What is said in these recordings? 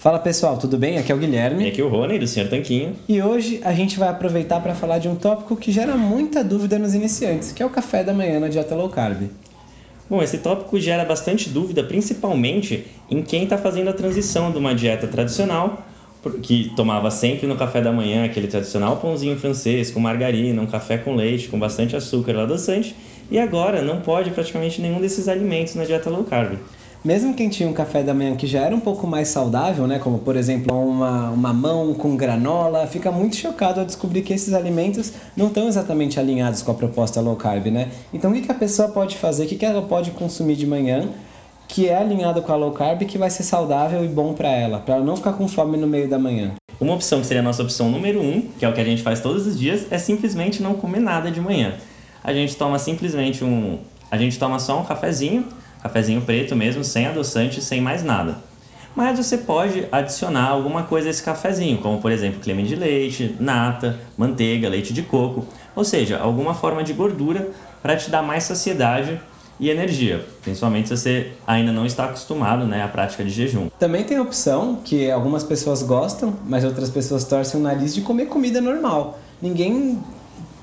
Fala pessoal, tudo bem? Aqui é o Guilherme. E aqui é o Rony do Senhor Tanquinho. E hoje a gente vai aproveitar para falar de um tópico que gera muita dúvida nos iniciantes, que é o café da manhã na dieta low carb. Bom, esse tópico gera bastante dúvida, principalmente em quem está fazendo a transição de uma dieta tradicional, que tomava sempre no café da manhã aquele tradicional pãozinho francês com margarina, um café com leite, com bastante açúcar e adoçante, e agora não pode praticamente nenhum desses alimentos na dieta low carb mesmo quem tinha um café da manhã que já era um pouco mais saudável, né, como por exemplo uma, uma mão com granola, fica muito chocado ao descobrir que esses alimentos não estão exatamente alinhados com a proposta low carb, né? Então o que, que a pessoa pode fazer, o que, que ela pode consumir de manhã que é alinhado com a low carb que vai ser saudável e bom para ela, para ela não ficar com fome no meio da manhã? Uma opção que seria a nossa opção número um, que é o que a gente faz todos os dias, é simplesmente não comer nada de manhã. A gente toma simplesmente um, a gente toma só um cafezinho cafezinho preto mesmo, sem adoçante, sem mais nada. Mas você pode adicionar alguma coisa a esse cafezinho, como por exemplo creme de leite, nata, manteiga, leite de coco, ou seja, alguma forma de gordura para te dar mais saciedade e energia, principalmente se você ainda não está acostumado né, à prática de jejum. Também tem a opção que algumas pessoas gostam, mas outras pessoas torcem o nariz de comer comida normal. Ninguém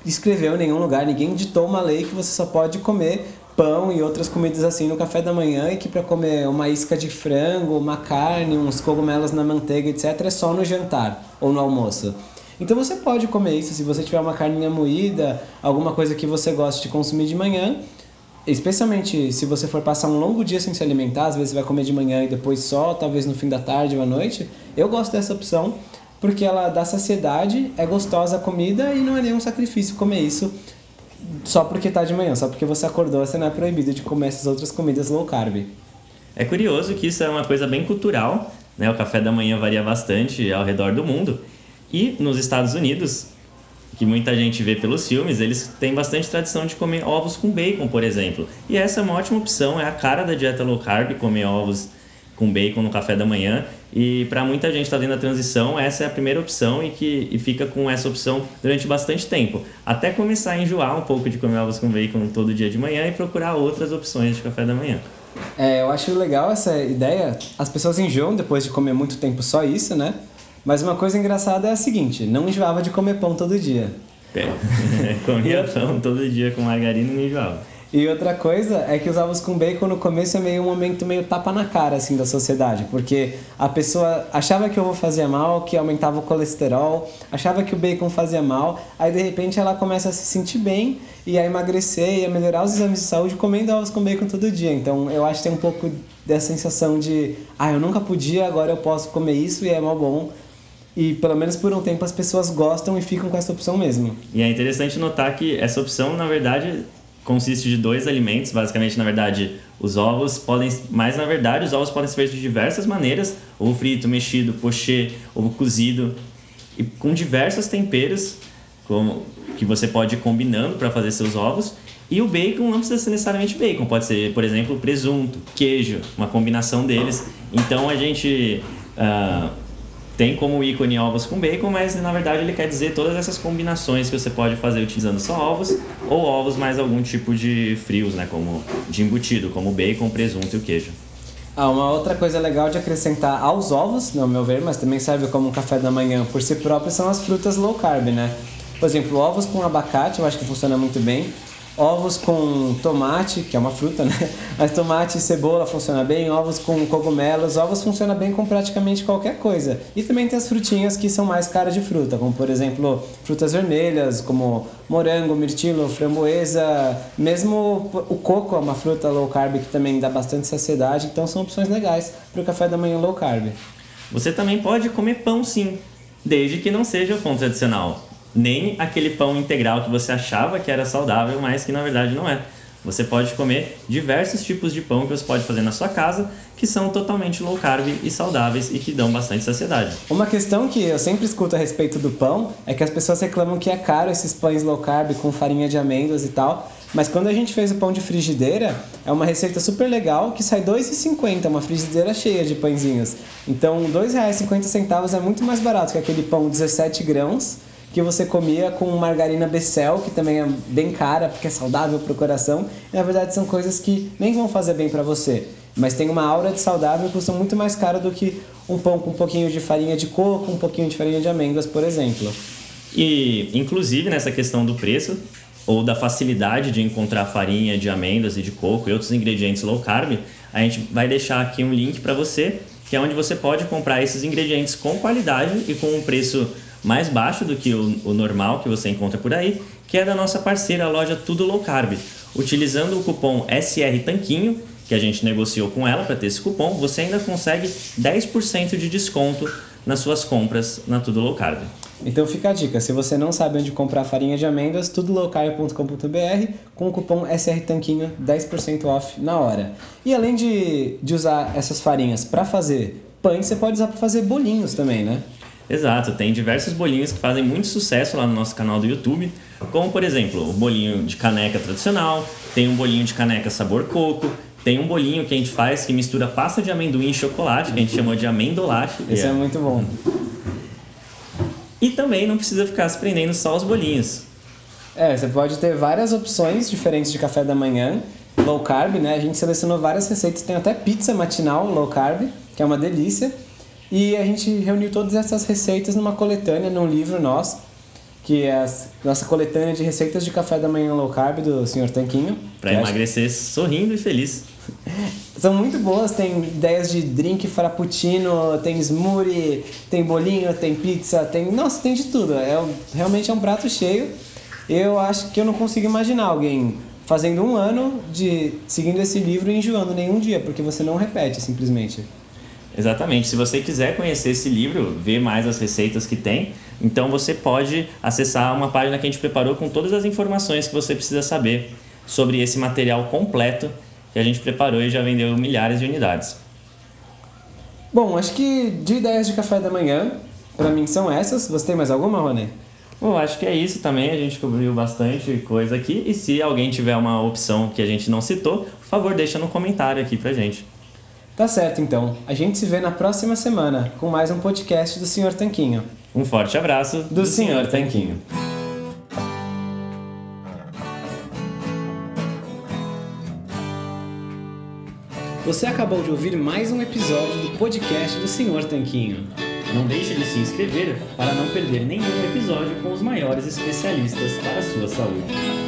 escreveu em nenhum lugar, ninguém ditou uma lei que você só pode comer pão e outras comidas assim no café da manhã e que para comer uma isca de frango, uma carne, uns cogumelos na manteiga, etc, é só no jantar ou no almoço. Então você pode comer isso se você tiver uma carninha moída, alguma coisa que você gosta de consumir de manhã, especialmente se você for passar um longo dia sem se alimentar, às vezes você vai comer de manhã e depois só, talvez no fim da tarde ou à noite. Eu gosto dessa opção porque ela dá saciedade, é gostosa a comida e não é nenhum sacrifício comer isso só porque tá de manhã, só porque você acordou, você não é proibido de comer essas outras comidas low carb. É curioso que isso é uma coisa bem cultural, né? O café da manhã varia bastante ao redor do mundo. E nos Estados Unidos, que muita gente vê pelos filmes, eles têm bastante tradição de comer ovos com bacon, por exemplo. E essa é uma ótima opção, é a cara da dieta low carb, comer ovos com bacon no café da manhã. E para muita gente que está dentro da transição, essa é a primeira opção e que e fica com essa opção durante bastante tempo. Até começar a enjoar um pouco de comer ovos com bacon todo dia de manhã e procurar outras opções de café da manhã. É, eu acho legal essa ideia. As pessoas enjoam depois de comer muito tempo só isso, né? Mas uma coisa engraçada é a seguinte: não enjoava de comer pão todo dia. É, comia pão todo dia com margarina e não enjoava. E outra coisa é que os ovos com bacon no começo é meio um momento meio tapa na cara assim da sociedade, porque a pessoa achava que o ovo fazia mal, que aumentava o colesterol, achava que o bacon fazia mal, aí de repente ela começa a se sentir bem e a emagrecer e a melhorar os exames de saúde comendo ovos com bacon todo dia. Então eu acho que tem um pouco dessa sensação de, ah, eu nunca podia, agora eu posso comer isso e é mal bom. E pelo menos por um tempo as pessoas gostam e ficam com essa opção mesmo. E é interessante notar que essa opção, na verdade, consiste de dois alimentos, basicamente, na verdade, os ovos podem, mas na verdade os ovos podem ser feitos de diversas maneiras, ovo frito, mexido, pochê, ovo cozido, e com diversos temperos como, que você pode ir combinando para fazer seus ovos. E o bacon não precisa ser necessariamente bacon, pode ser, por exemplo, presunto, queijo, uma combinação deles. Então a gente uh, tem como ícone ovos com bacon, mas na verdade ele quer dizer todas essas combinações que você pode fazer utilizando só ovos ou ovos mais algum tipo de frios, né, como de embutido, como bacon, presunto e o queijo. Ah, uma outra coisa legal de acrescentar aos ovos, no meu ver, mas também serve como um café da manhã por si próprio, são as frutas low carb, né? Por exemplo, ovos com abacate, eu acho que funciona muito bem ovos com tomate, que é uma fruta, né? Mas tomate e cebola funciona bem, ovos com cogumelos, ovos funciona bem com praticamente qualquer coisa. E também tem as frutinhas que são mais caras de fruta, como por exemplo, frutas vermelhas, como morango, mirtilo, framboesa, mesmo o coco é uma fruta low carb que também dá bastante saciedade, então são opções legais para o café da manhã low carb. Você também pode comer pão sim, desde que não seja o pão tradicional nem aquele pão integral que você achava que era saudável, mas que na verdade não é. Você pode comer diversos tipos de pão que você pode fazer na sua casa, que são totalmente low carb e saudáveis e que dão bastante saciedade. Uma questão que eu sempre escuto a respeito do pão é que as pessoas reclamam que é caro esses pães low carb com farinha de amêndoas e tal. Mas quando a gente fez o pão de frigideira, é uma receita super legal que sai R$ 2,50, uma frigideira cheia de pãezinhos. Então, R$ 2,50 é muito mais barato que aquele pão 17 grãos que você comia com margarina Becel, que também é bem cara porque é saudável para o coração. E, na verdade são coisas que nem vão fazer bem para você, mas tem uma aura de saudável e custam muito mais caro do que um pão com um pouquinho de farinha de coco, um pouquinho de farinha de amêndoas, por exemplo. E inclusive nessa questão do preço ou da facilidade de encontrar farinha de amêndoas e de coco e outros ingredientes low carb, a gente vai deixar aqui um link para você, que é onde você pode comprar esses ingredientes com qualidade e com um preço mais baixo do que o, o normal que você encontra por aí, que é da nossa parceira a loja Tudo Low Carb. Utilizando o cupom SR Tanquinho, que a gente negociou com ela para ter esse cupom, você ainda consegue 10% de desconto nas suas compras na Tudo Low Carb. Então fica a dica, se você não sabe onde comprar farinha de amêndoas, tudolowcarb.com.br com o cupom SR Tanquinho 10% off na hora. E além de, de usar essas farinhas para fazer pães, você pode usar para fazer bolinhos também, né? Exato, tem diversos bolinhos que fazem muito sucesso lá no nosso canal do YouTube, como por exemplo o bolinho de caneca tradicional, tem um bolinho de caneca sabor coco, tem um bolinho que a gente faz que mistura pasta de amendoim e chocolate, que a gente chamou de amendolate. Esse é. é muito bom. E também não precisa ficar se prendendo só aos bolinhos. É, você pode ter várias opções diferentes de café da manhã, low carb, né? A gente selecionou várias receitas, tem até pizza matinal low carb, que é uma delícia. E a gente reuniu todas essas receitas numa coletânea, num livro nosso, que é a nossa coletânea de receitas de café da manhã low carb do Sr. Tanquinho. Para emagrecer acho... sorrindo e feliz. São muito boas, tem ideias de drink frappuccino, tem smoothie, tem bolinho, tem pizza, tem. Nossa, tem de tudo. É, realmente é um prato cheio. Eu acho que eu não consigo imaginar alguém fazendo um ano de seguindo esse livro e enjoando nenhum dia, porque você não repete simplesmente. Exatamente. Se você quiser conhecer esse livro, ver mais as receitas que tem, então você pode acessar uma página que a gente preparou com todas as informações que você precisa saber sobre esse material completo que a gente preparou e já vendeu milhares de unidades. Bom, acho que de ideias de café da manhã, para mim são essas. Você tem mais alguma, Rony? Bom, acho que é isso também. A gente cobriu bastante coisa aqui. E se alguém tiver uma opção que a gente não citou, por favor, deixa no comentário aqui pra gente. Tá certo, então. A gente se vê na próxima semana com mais um podcast do Sr. Tanquinho. Um forte abraço do, do Sr. Tanquinho. Você acabou de ouvir mais um episódio do podcast do Sr. Tanquinho. Não deixe de se inscrever para não perder nenhum episódio com os maiores especialistas para a sua saúde.